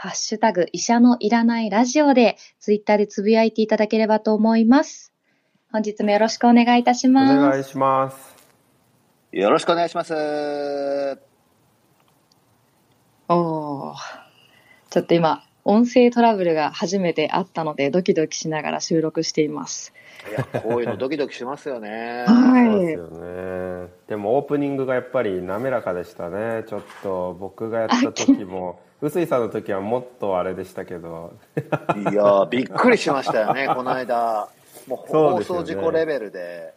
ハッシュタグ医者のいらないラジオでツイッターでつぶやいていただければと思います本日もよろしくお願いいたしますお願いしますよろしくお願いします。おーちょっと今、音声トラブルが初めてあったので、ドキドキしながら収録しています。いや、こういうのドキドキしますよね。はい。そうですよねでもオープニングがやっぱり滑らかでしたねちょっと僕がやった時も臼井さんの時はもっとあれでしたけどいや、びっくりしましたよね、この間。もう放送事故レベルで。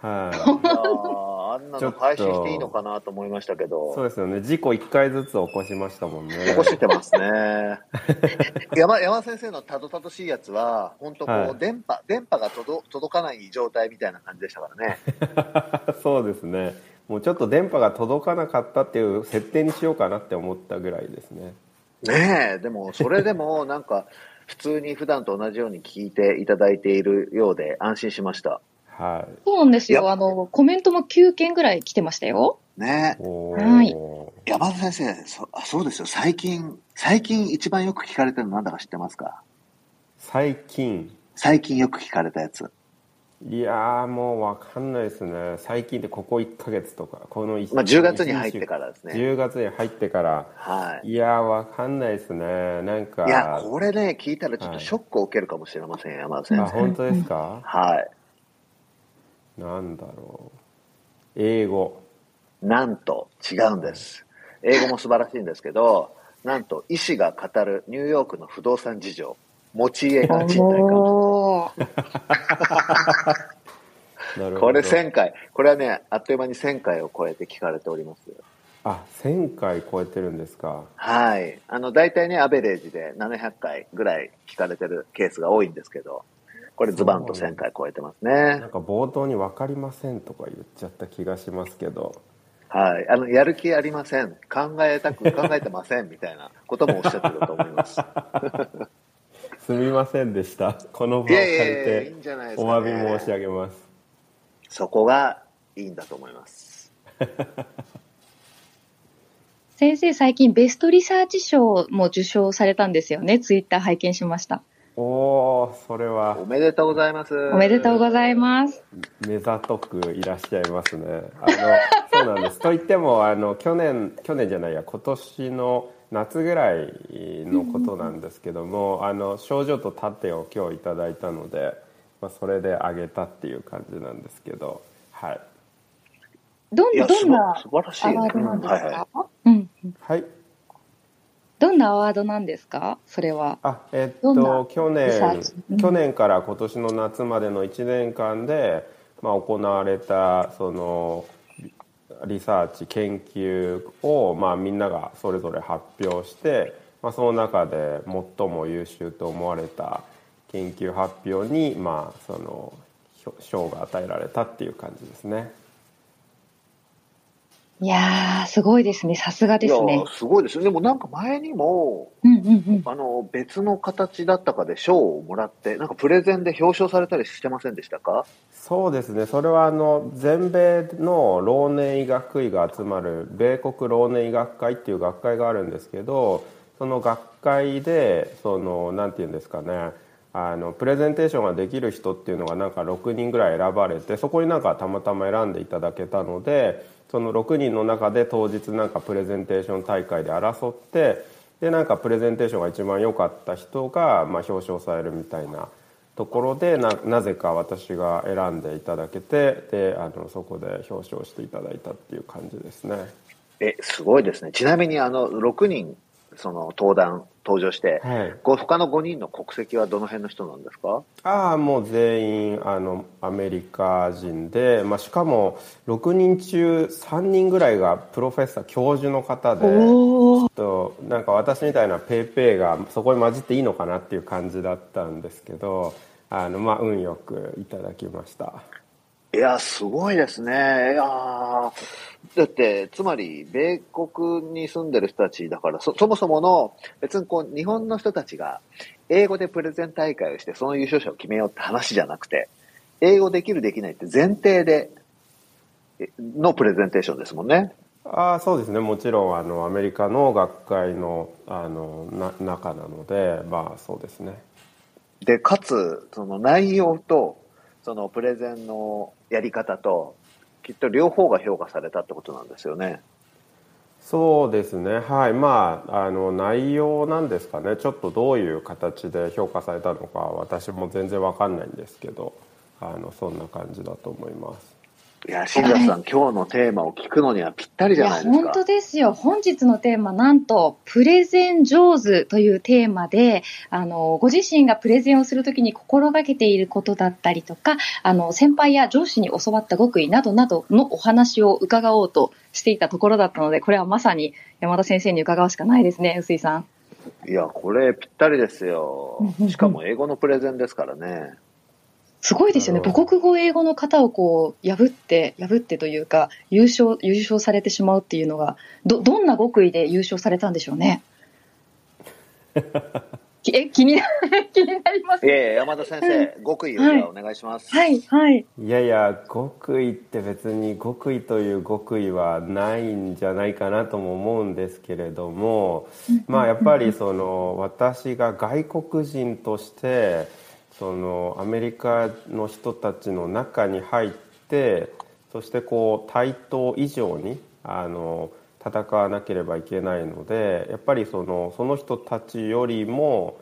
はいあんなの配信していいのかなと思いましたけそうど。ですよね事故1回ずつ起こしましたもんね 起こしてますね。山山先生のたどたどしいやつは、本当こう、はい電波、電波が届届かない状態みたいな感じでしたからね。そうですねもうちょっと電波が届かなかったっていう設定にしようかなって思ったぐらいですねねえ、でも、それでも、なんか、普通に普段と同じように聞いていただいているようで安心しました。はいそうなんですよ。あの、コメントも9件ぐらい来てましたよ。ねえ。おはい山田先生そあ、そうですよ。最近、最近一番よく聞かれてるのなんだか知ってますか？最近最近よく聞かれたやつ。いやーもうわかんないですね最近ってここ1ヶ月とかこの1まあ、10月に入ってからですね。10月に入ってからはい。いやーわかんないですねなんかいや、これね、聞いたらちょっとショックを受けるかもしれません、山田先生。あ本当ですか？はい。なんだろう英語なんと、違うんです。英語も素晴らしいんですけど、なんと、医師が語るニューヨークの不動産事情。持ち家が賃貸か これ1000回。これはね、あっという間に1000回を超えて聞かれております。あ1000回超えてるんですかはい。あの、大体ね、アベレージで700回ぐらい聞かれてるケースが多いんですけど、これズバンと1000回超えてますねなん。か冒頭に分かりませんとか言っちゃった気がしますけどはい。あの、やる気ありません。考えたく、考えてません。みたいなこともおっしゃってると思います。すみませんでしたこの場をい借りてんじゃないですお。詫び申し上げますそこがいいんだと思います。先生、最近ベストリサーチ賞も受賞されたんですよね。ツイッター拝見しました。おおそれはおめでとうございます。おめでとうございます。目ざとくいらっしゃいますねあのそうなんですと言ってもあの去年去年じゃないや今年の夏ぐらいのことなんですけども、あの症状と盾を今日いただいたので、まあ、それであげたっていう感じなんですけどはい。どんなアワードなんですうんはいはかうん。はい。どんなアワードなんですか？それは。あえっと去年チ？うん。去年から今年の夏までの1年間で、まあ、行われたそのリサーチ研究を、まあ、みんながそれぞれ発表して、まあ、その中で最も優秀と思われた研究発表に、まあ、その賞が与えられたっていう感じですね。いやー、すごいですね。さすがい。いやですね。、すごいですよ。でもなんか前にも、うんうんうん。あの、別の形だったかで賞をもらって、なんかプレゼンで表彰されたりしてませんでしたか？そうですねそれはあの全米の老年医学医が集まる米国老年医学会っていう学会があるんですけどその学会でそのなんていうんですかねあのプレゼンテーションができる人っていうのがなんか6人ぐらい選ばれてそこになんかたまたま選んでいただけたのでその6人の中で当日なんかプレゼンテーション大会で争ってでなんかプレゼンテーションが一番良かった人がまあ表彰されるみたいなところでななぜか私が選んでいただけてであのそこで表彰していただいたっていう感じですねえ、すごいですね。ちなみにあの、6人その登壇、登場して、はい、他の5人の国籍はどの辺の人なんですか？ああもう全員あのアメリカ人で、まあ、しかも6人中3人ぐらいがプロフェッサー教授の方でちょっとなんか私みたいなペー。ペーがそこに混じっていいのかなっていう感じだったんですけどあの、まあ、運よくいただきましたいや、すごいですね。いやだって、つまり、米国に住んでる人たちだから、そ、そもそもの、別にこう、日本の人たちが、英語でプレゼン大会をして、その優勝者を決めようって話じゃなくて、英語できるできないって前提で、のプレゼンテーションですもんね。ああそうですねもちろんあのアメリカの学会のあのな中なのでまあそうですねで、かつ、その内容と、そのプレゼンのやり方と、きっと両方が評価されたってことなんですよね。そうですね。はい。まああの内容なんですかね。ちょっとどういう形で評価されたのか私も全然わかんないんですけどあのそんな感じだと思います。いや、新田さん、今日のテーマを聞くのにはぴったりじゃないですか。本当ですよ。本日のテーマ、なんと、プレゼン上手というテーマで、あの、ご自身がプレゼンをするときに心がけていることだったりとか、あの、先輩や上司に教わった極意などなどのお話を伺おうとしていたところだったので、これはまさに山田先生に伺うしかないですね、臼井さん。いや、これぴったりですよ。しかも英語のプレゼンですからね。すごいですよね。母国語、英語の方をこう、破って、破ってというか、優勝、優勝されてしまうっていうのが、ど、どんな極意で優勝されたんでしょうね？え、気にな、気になります。いやいや、山田先生、極意をじゃあお願いします。はい、はい。いやいや極意って別に極意という極意はないんじゃないかなとも思うんですけれどもまあやっぱりその私が外国人としてそのアメリカの人たちの中に入ってそしてこう対等以上にあの戦わなければいけないのでやっぱりそのその人たちよりも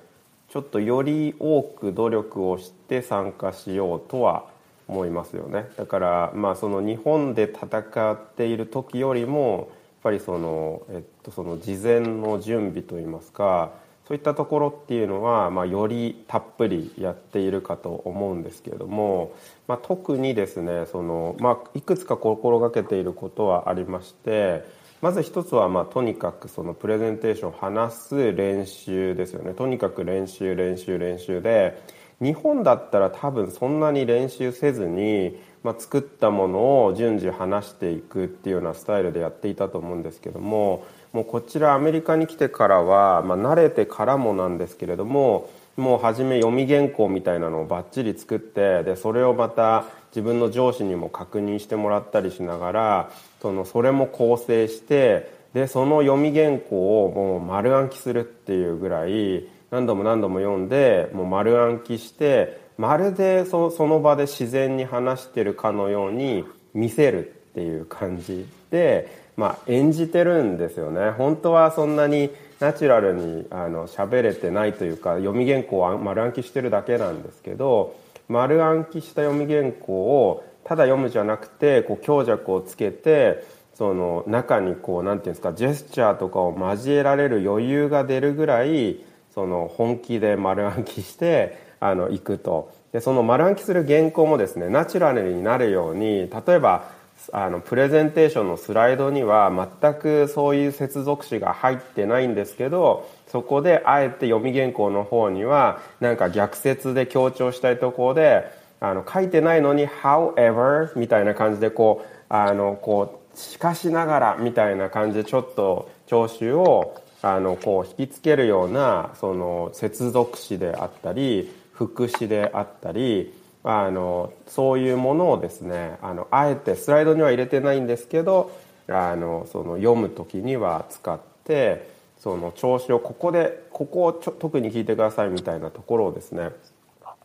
ちょっとより多く努力をして参加しようとは思いますよね。だからまあその日本で戦っている時よりもやっぱりその,、えっと、その事前の準備といいますかそういったところっていうのは、まあ、よりたっぷりやっているかと思うんですけれども、まあ、特にですねその、まあ、いくつか心がけていることはありましてまず一つは、まあ、とにかくそのプレゼンテーションを話す練習ですよね。とにかく練習練習練習で日本だったら多分そんなに練習せずに、まあ、作ったものを順次話していくっていうようなスタイルでやっていたと思うんですけどももうこちらアメリカに来てからは、まあ、慣れてからもなんですけれどももう初め読み原稿みたいなのをバッチリ作ってでそれをまた自分の上司にも確認してもらったりしながらそのそれも構成してでその読み原稿をもう丸暗記するっていうぐらい何度も何度も読んでもう丸暗記してまるでそその場で自然に話してるかのように見せるっていう感じで、まあ、演じてるんですよね。本当はそんなにナチュラルにあの喋れてないというか読み原稿を丸暗記してるだけなんですけど丸暗記した読み原稿をただ読むじゃなくてこう強弱をつけてその中にこうなんていうんですかジェスチャーとかを交えられる余裕が出るぐらいその本気で丸暗記してあの行くと。でその丸暗記する原稿もですねナチュラルになるように例えばあのプレゼンテーションのスライドには全くそういう接続詞が入ってないんですけどそこであえて読み原稿の方にはなんか逆説で強調したいところであの書いてないのに「however」みたいな感じでこうあのこうしかしながらみたいな感じでちょっと聴衆をあのこう引きつけるようなその接続詞であったり副詞であったりあのそういうものをですねあのあえてスライドには入れてないんですけどあのその読む時には使ってその調子をここでここをちょ特に聞いてくださいみたいなところをですね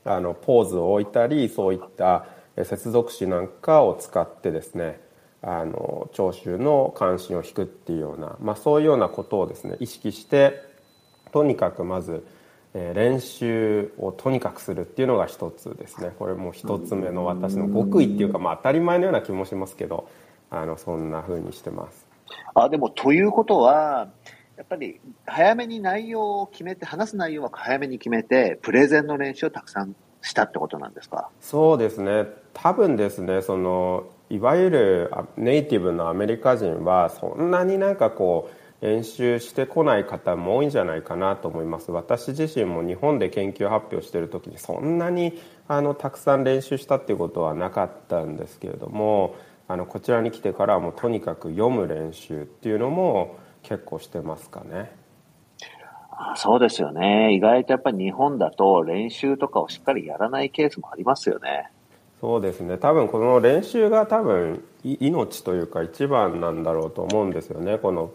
あのポーズを置いたりそういった接続詞なんかを使ってですねあの聴衆の関心を引くっていうような、まあ、そういうようなことをですね意識してとにかくまずえー、練習をとにかくするっていうのが一つですね。これも一つ目の私の極意っていうか、まあ、当たり前のような気もしますけどあのそんな風にしてます。あでもということはやっぱり早めに内容を決めて、話す内容は早めに決めて、プレゼンの練習をたくさんしたってことなんですか？そうですね。多分ですねそのいわゆるネイティブのアメリカ人はそんなになんかこう練習してこない方も多いんじゃないかなと思います私自身も日本で研究発表してる時にそんなにあのたくさん練習したっていうことはなかったんですけれどもあのこちらに来てからはもうとにかく読む練習っていうのも結構してますかね。そうですよね。意外とやっぱり日本だと練習とかをしっかりやらないケースもありますよね。そうですね。多分この練習が多分命というか一番なんだろうと思うんですよね。この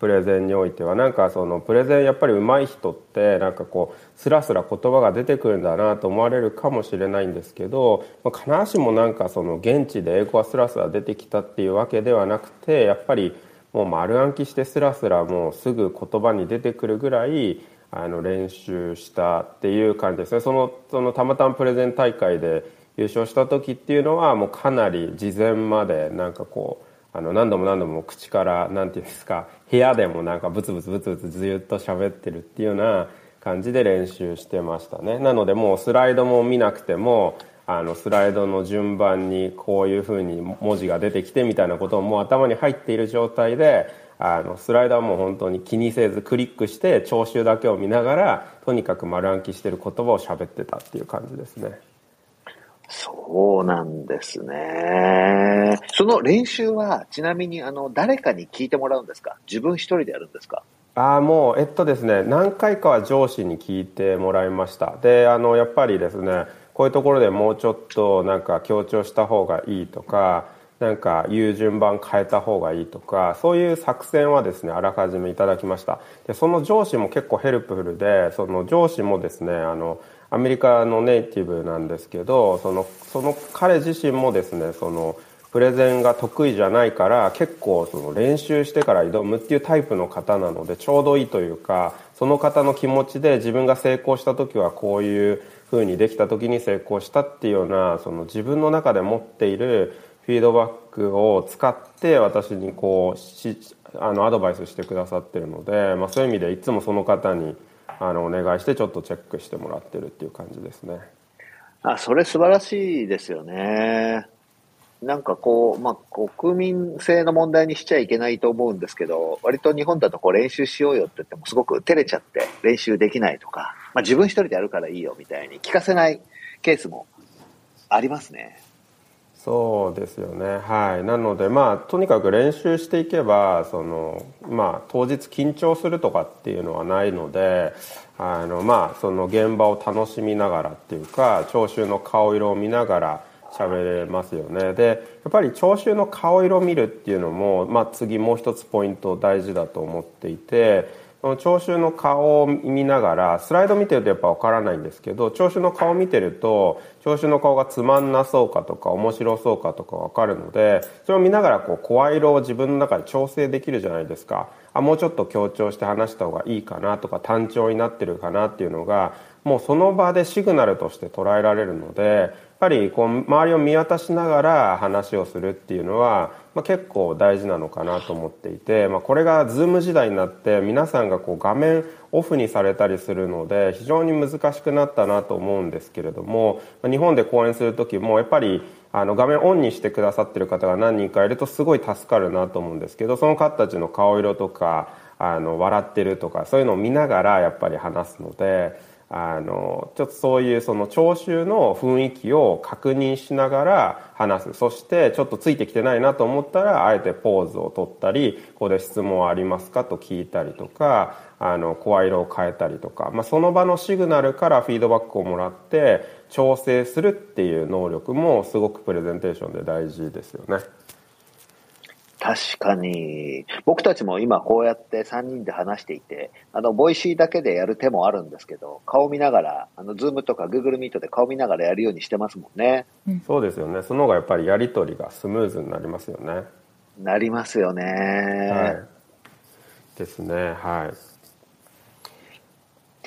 プレゼンにおいてはなんかそのプレゼンやっぱり上手い人ってなんかこうスラスラ言葉が出てくるんだなと思われるかもしれないんですけど、まあ、必ずしもなんかその現地で英語がスラスラ出てきたっていうわけではなくてやっぱりもう丸暗記してスラスラもうすぐ言葉に出てくるぐらいあの練習したっていう感じですね。そのそのたまたまプレゼン大会で優勝した時っていうのはもうかなり事前までなんかこうあの何度も何度も口から何て言うんですか部屋でもなんかブツブツブツブツずっと喋ってるっていうような感じで練習してましたねなのでもうスライドも見なくてもあのスライドの順番にこういうふうに文字が出てきてみたいなことももう頭に入っている状態であのスライドはもう本当に気にせずクリックして聴衆だけを見ながらとにかく丸暗記してる言葉を喋ってたっていう感じですね。そうなんですね。その練習はちなみにあの誰かに聞いてもらうんですか？自分一人でやるんですか？ああもうえっとですね何回かは上司に聞いてもらいました。であのやっぱりですねこういうところでもうちょっとなんか強調した方がいいとかなんか言う順番変えた方がいいとかそういう作戦はですねあらかじめいただきました。でその上司も結構 helpful でその上司もですねあのアメリカのネイティブなんですけどそのその彼自身もですねそのプレゼンが得意じゃないから結構その練習してから挑むっていうタイプの方なのでちょうどいいというかその方の気持ちで自分が成功した時はこういう風にできた時に成功したっていうようなその自分の中で持っているフィードバックを使って私にこうしあのアドバイスしてくださってるので、まあ、そういう意味でいつもその方にあのお願いしてちょっとチェックしてもらってるっていう感じですね。あそれ素晴らしいですよね。なんかこう、まあ、国民性の問題にしちゃいけないと思うんですけど、割と日本だとこう練習しようよって言ってもすごく照れちゃって練習できないとか、まあ、自分一人でやるからいいよみたいに聞かせないケースもありますね。そうですよね。はい。なのでまあとにかく練習していけばそのまあ当日緊張するとかっていうのはないのであのまあその現場を楽しみながらっていうか聴衆の顔色を見ながら喋れますよね。でやっぱり聴衆の顔色を見るっていうのも、まあ、次もう一つポイント大事だと思っていて聴衆の顔を見ながらスライド見てるとやっぱ分からないんですけど聴衆の顔を見てると聴衆の顔がつまんなそうかとか面白そうかとか分かるのでそれを見ながらこう声色を自分の中で調整できるじゃないですか。あもうちょっと強調して話した方がいいかなとか単調になってるかなっていうのがもうその場でシグナルとして捉えられるのでぱりこう周りを見渡しながら話をするっていうのは、まあ、結構大事なのかなと思っていて、まあ、これが Zoom 時代になって皆さんがこう画面オフにされたりするので非常に難しくなったなと思うんですけれども日本で講演する時もやっぱりあの画面オンにしてくださってる方が何人かいるとすごい助かるなと思うんですけどその方たちの顔色とかあの笑ってるとかそういうのを見ながらやっぱり話すので。あのちょっとそういうその聴衆の雰囲気を確認しながら話すそしてちょっとついてきてないなと思ったらあえてポーズを取ったり「ここで質問ありますか?」と聞いたりとかあの声色を変えたりとか、まあ、その場のシグナルからフィードバックをもらって調整するっていう能力もすごくプレゼンテーションで大事ですよね。確かに。僕たちも今こうやって3人で話していて、あの、ボイシーだけでやる手もあるんですけど、顔見ながら、あの、ズームとかグーグルミートで顔見ながらやるようにしてますもんね。そうですよね。その方がやっぱりやりとりがスムーズになりますよね。なりますよね。はい。ですね。はい。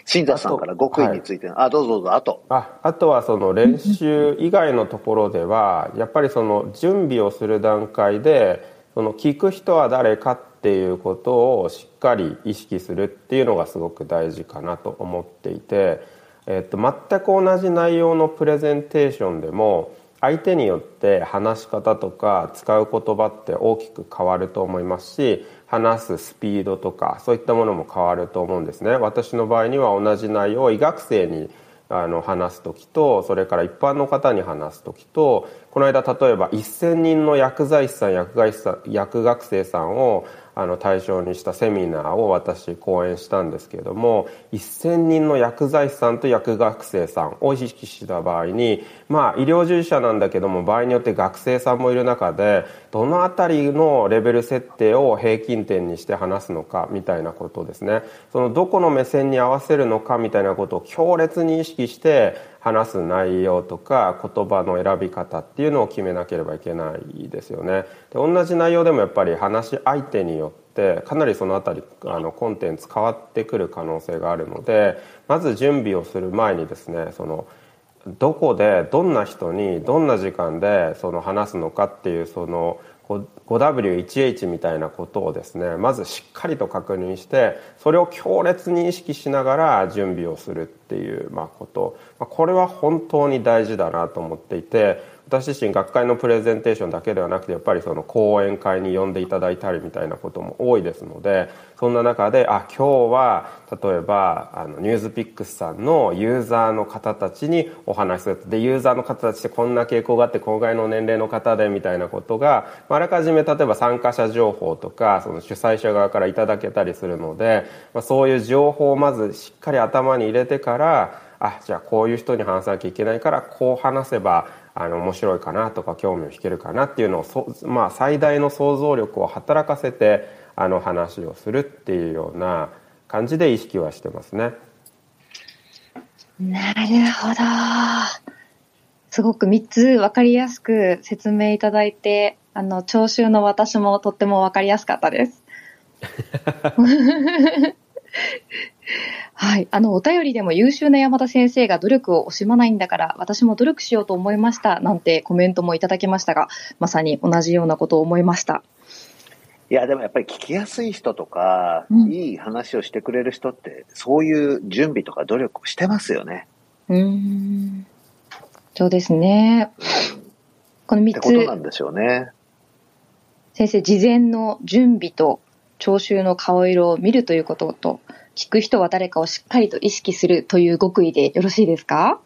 新座さんから極意についてあ,、あどうぞどうぞあとああとはその練習以外のところではやっぱりその準備をする段階でその聞く人は誰かっていうことをしっかり意識するっていうのがすごく大事かなと思っていて、えっと、全く同じ内容のプレゼンテーションでも相手によって話し方とか使う言葉って大きく変わると思いますし話すスピードとかそういったものも変わると思うんですね。私の場合には同じ内容を医学生にあの話す時とそれから一般の方に話す時とこの間例えば1,000人の薬剤師さん薬剤師さん薬学生さんをあの対象にしたセミナーを私講演したんですけれども1,000人の薬剤師さんと薬学生さんを意識した場合にまあ医療従事者なんだけども場合によって学生さんもいる中でどの辺りのレベル設定を平均点にして話すのかみたいなことですね。そのどこの目線に合わせるのかみたいなことを強烈に意識して話す内容とか言葉の選び方っていうのを決めなければいけないですよね。で同じ内容でもやっぱり話し相手によってかなりその辺りあのコンテンツ変わってくる可能性があるのでまず準備をする前にですねそのどこでどんな人にどんな時間でその話すのかっていうその 5W1H みたいなことをですねまずしっかりと確認してそれを強烈に意識しながら準備をするっていうまあこと。これは本当に大事だなと思っていて私自身学会のプレゼンテーションだけではなくてやっぱりその講演会に呼んでいただいたりみたいなことも多いですのでそんな中であ今日は例えばあのニュースピックスさんのユーザーの方たちにお話しする。でユーザーの方たちってこんな傾向があって今回の年齢の方でみたいなことがあらかじめ例えば参加者情報とかその主催者側からいただけたりするので、まあ、そういう情報をまずしっかり頭に入れてからあじゃあこういう人に話さなきゃいけないからこう話せばあの面白いかなとか興味を引けるかなっていうのをまあ、最大の想像力を働かせてあの話をするっていうような感じで意識はしてますね。なるほど。すごく3つ分かりやすく説明いただいて、あの、聴衆の私もとっても分かりやすかったです。はい。あの、お便りでも優秀な山田先生が努力を惜しまないんだから、私も努力しようと思いました。なんてコメントもいただきましたが、まさに同じようなことを思いました。いや、でもやっぱり聞きやすい人とか、うん、いい話をしてくれる人って、そういう準備とか努力をしてますよね。うん。そうですね。この3つ。ってことなんでしょうね。先生、事前の準備と聴衆の顔色を見るということと、聞く人は誰かをしっかりと意識するという極意でよろしいですか？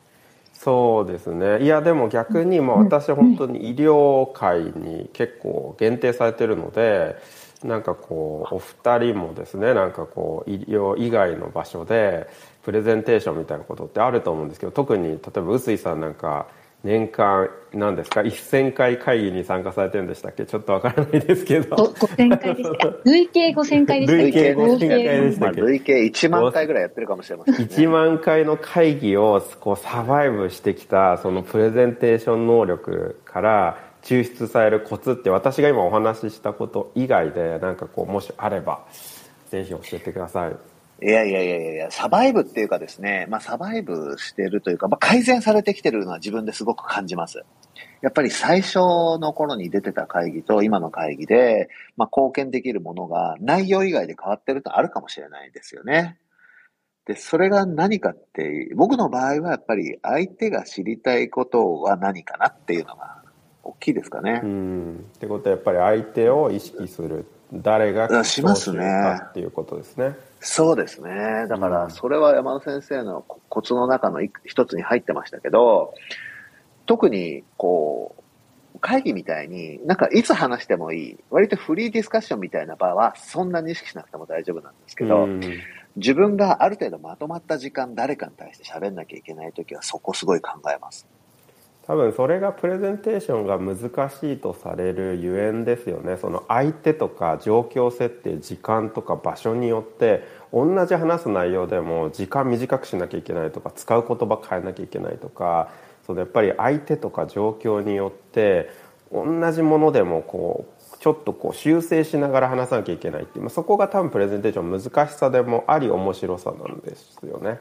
そうですね。いやでも逆にまあ私は本当に医療界に結構限定されてるのでなんかこうお二人もですねなんかこう医療以外の場所でプレゼンテーションみたいなことってあると思うんですけど特に例えば臼井さんなんか年間何ですか？1000回会議に参加されてるんでしたっけ？ちょっとわからないですけど。5000回でした。累計5000回でした累計5000回でしたっけ、累計1万回ぐらいやってるかもしれません、ね、1万回の会議をこうサバイブしてきたそのプレゼンテーション能力から抽出されるコツって私が今お話ししたこと以外で何かこうもしあればぜひ教えてくださいいやいやいやいやサバイブっていうかですね、まあサバイブしてるというか、まあ改善されてきてるのは自分ですごく感じます。やっぱり最初の頃に出てた会議と今の会議で、まあ貢献できるものが内容以外で変わってるとあるかもしれないですよね。で、それが何かって、僕の場合はやっぱり相手が知りたいことは何かなっていうのが大きいですかね。うん。ってことはやっぱり相手を意識する。誰がしますね。っていうことですね。そうですね。だから、それは山田先生のコツの中の一つに入ってましたけど、特に、こう、会議みたいに、なんかいつ話してもいい、割とフリーディスカッションみたいな場は、そんなに意識しなくても大丈夫なんですけど、うん、自分がある程度まとまった時間、誰かに対して喋んなきゃいけないときは、そこすごい考えます。多分それがプレゼンテーションが難しいとされるゆえんですよねその相手とか状況設定時間とか場所によって同じ話す内容でも時間短くしなきゃいけないとか使う言葉変えなきゃいけないとかそのやっぱり相手とか状況によって同じものでもこうちょっとこう修正しながら話さなきゃいけないっていう、まあ、そこが多分プレゼンテーション難しさでもあり面白さなんですよね。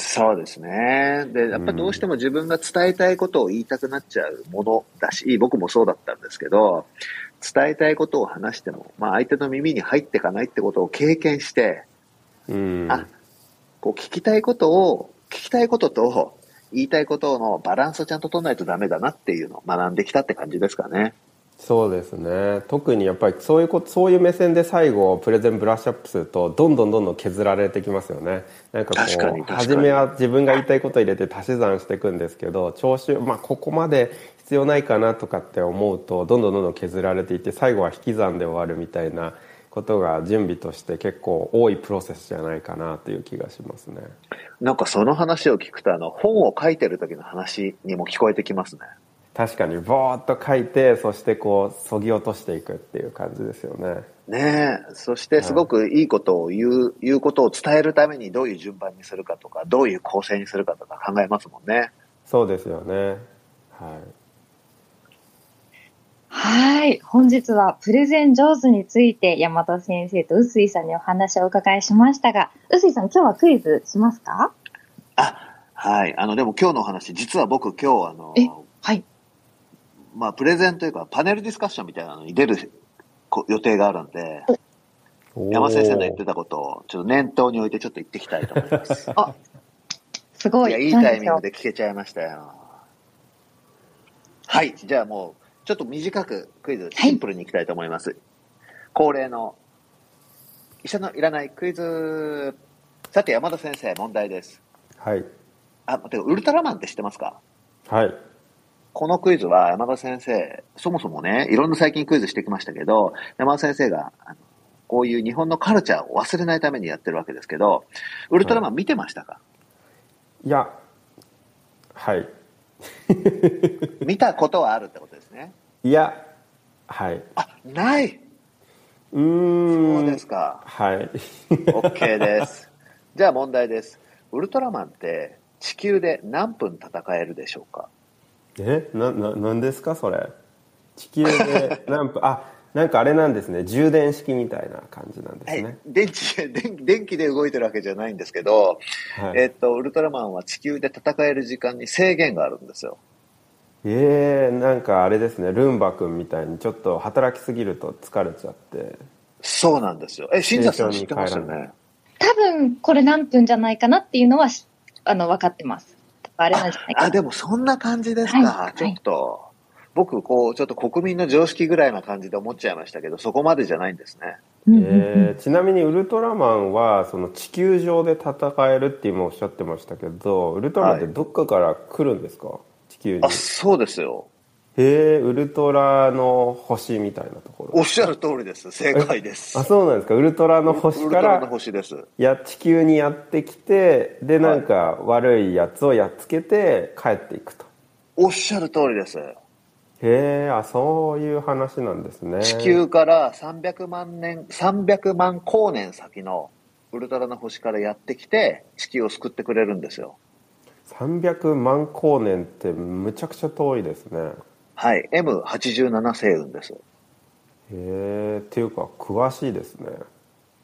そうですね。で、やっぱどうしても自分が伝えたいことを言いたくなっちゃうものだし、僕もそうだったんですけど、伝えたいことを話しても、まあ、相手の耳に入っていかないってことを経験して、うんあこう聞きたいことを、聞きたいことと言いたいことのバランスをちゃんと取らないとダメだなっていうのを学んできたって感じですかね。そうですね。特にやっぱりそういうことそういう目線で最後プレゼンブラッシュアップするとどんどんどんどん削られてきますよね。なんかこう初めは自分が言いたいことを入れて足し算していくんですけど聴衆まあここまで必要ないかなとかって思うとどんどんどんどん削られていって最後は引き算で終わるみたいなことが準備として結構多いプロセスじゃないかなという気がしますね。なんかその話を聞くと、あの、本を書いてる時の話にも聞こえてきますね。確かにボーっと書いてそしてこうそぎ落としていくっていう感じですよねねえ。そしてすごくいいことを言う、言うことを伝えるためにどういう順番にするかとか、どういう構成にするかとか考えますもんね。そうですよねはいはい。本日はプレゼン上手について山田先生と臼井さんにお話をお伺いしましたが、臼井さん今日はクイズしますか？あ、はい。あの、でも今日のお話、実は僕今日あの、えはい。まあ、プレゼンというか、パネルディスカッションみたいなのに出るこ予定があるんで、山先生の言ってたことを、ちょっと念頭に置いてちょっと言っていきたいと思います。あ、すごい。いや、いいタイミングで聞けちゃいましたよ。はい。じゃあもう、ちょっと短くクイズ、シンプルにいきたいと思います。恒例の、医者のいらないクイズ。さて、山田先生、問題です。はいあ、待って、ウルトラマンって知ってますか？はいこのクイズは山田先生、そもそもね、いろんな最近クイズしてきましたけど、山田先生が、あのこういう日本のカルチャーを忘れないためにやってるわけですけど、ウルトラマン見てましたか、いやはい 見たことはあるってことですね。いやはいあ、ない、うーんそうですか。はい OK です。じゃあ問題です。ウルトラマンって地球で何分戦えるでしょうか？えなななんですかそれ。地球で何分あなんかあれなんですね。充電式みたいな感じなんですはい。ね、電池電電気で動いてるわけじゃないんですけど、はい。えっと、ウルトラマンは地球で戦える時間に制限があるんですよ。えー、なんかあれですね。ルンバ君みたいにちょっと働きすぎると疲れちゃって。そうなんですよ。え、新座さん知ってますよね？多分これ何分じゃないかなっていうのはしあの分かってます。あれなんじゃないかあ、な。でもそんな感じですか。はいちょっと。僕、こう、ちょっと国民の常識ぐらいな感じで思っちゃいましたけど、そこまでじゃないんですね。えーちなみにウルトラマンはその地球上で戦えるって今おっしゃってましたけどウルトラマンってどっかから来るんですか、地球にあ、そうですよ。へえウルトラの星みたいなところおっしゃる通りです。正解です。あそうなんですかウルトラの星かウルトラのら星です。や地球にやってきてではいなんか悪いやつをやっつけて帰っていくとおっしゃる通りです。へえあそういう話なんですね地球から300万年、300万光年先のウルトラの星からやってきて、地球を救ってくれるんですよ。300万光年ってむちゃくちゃ遠いですねはい。M87 星雲です。へえっていうか詳しいですね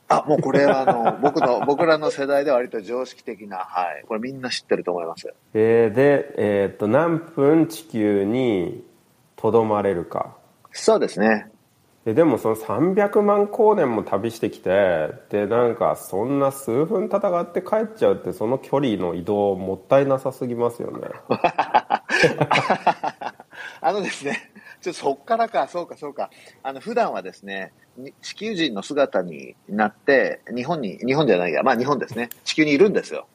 あ、もうこれはあの、僕の、僕らの世代では割と常識的な、はい。これみんな知ってると思います。えーで、えーっと何分地球にとどまれるかそうですね。ででもその300万光年も旅してきてでなんかそんな数分戦って帰っちゃうってその距離の移動もったいなさすぎますよねあ のですね、ちょっとそっからか、そうか、そうか。あの、普段はですね、に地球人の姿になって、日本に、日本じゃないや、まあ日本ですね、地球にいるんですよ。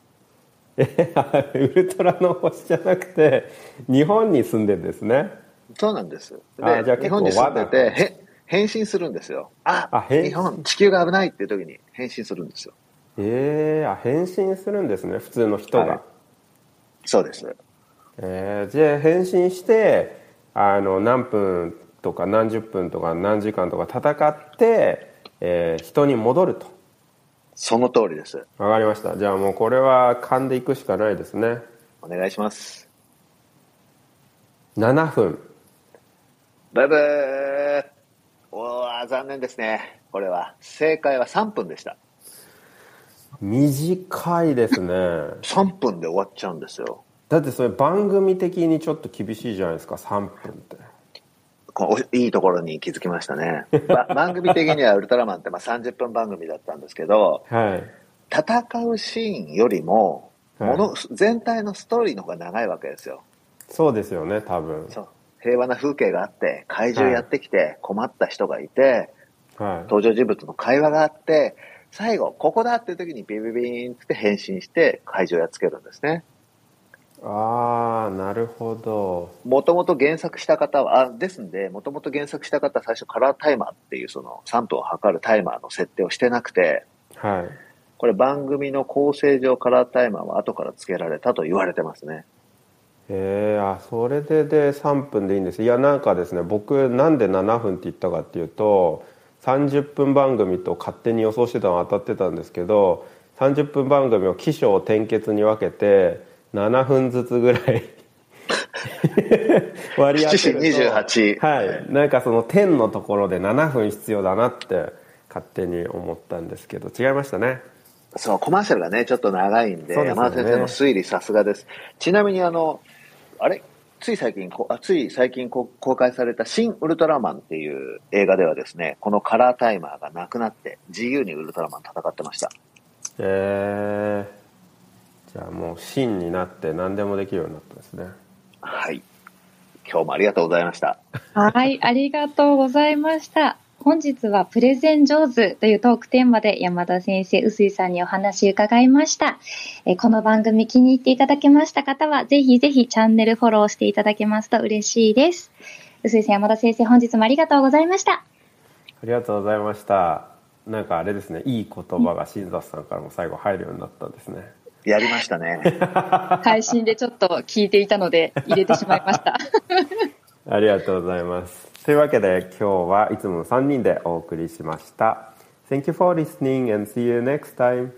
えウルトラの星じゃなくて日本に住んでるんですねそうなんです。あじゃあで、日本に住んでて、へ変身するんですよ。ああ日本、地球が危ないっていう時に変身するんですよ。えー、あ変身するんですね普通の人が、はいそうです。えーじゃあ変身してあの何分とか何十分とか何時間とか戦って、えー人に戻るとその通りです。わかりましたじゃあもうこれは勘でいくしかないですねお願いします。7分ブブーおー、残念ですね。これは。正解は3分でした。短いですね3分で終わっちゃうんですよ。だってそれ番組的にちょっと厳しいじゃないですか3分ってこういいところに気づきましたね。ば番組的にはウルトラマンってまあ30分番組だったんですけど、はい戦うシーンよりも、もの、全体のストーリーの方が長いわけですよ。そうですよね多分そう。平和な風景があって、怪獣やってきて、困った人がいて、はい登場人物の会話があって、最後、ここだっていう時にビビビーンって変身して怪獣をやっつけるんですね。ああなるほど。もともと原作した方は、あ、ですんで、もともと原作した方は最初カラータイマーっていうその3分を測るタイマーの設定をしてなくて、はい。これ番組の構成上カラータイマーは後から付けられたと言われてますね。えー、あそれでで3分でいいんです。いやなんかですね僕なんで7分って言ったかっていうと30分番組と勝手に予想してたのは当たってたんですけど30分番組を起承転結に分けて7分ずつぐらい。割り当てると。7時28はい。なんかその点のところで7分必要だなって勝手に思ったんですけど違いましたね。そう、コマーシャルがね、ちょっと長いんで、ね。山田先生の推理さすがです。ちなみにあの、あれ？つい最近こあ、つい最近こ公開された新ウルトラマンっていう映画ではですね、このカラータイマーがなくなって、自由にウルトラマン戦ってました。えー、じゃあもう真になって何でもできるようになったんですねはい。今日もありがとうございました。はい、ありがとうございました。本日はプレゼン上手というトークテーマで山田先生、臼井さんにお話伺いました。えーこの番組気に入っていただけました方は、ぜひぜひチャンネルフォローしていただけますと嬉しいです。臼井さん、山田先生、本日もありがとうございました。ありがとうございましたなんかあれですねいい言葉が新里さんからも最後入るようになったんですねやりましたね。配信でちょっと聞いていたので入れてしまいました。ありがとうございますというわけで今日はいつもの3人でお送りしました Thank you for listening and see you next time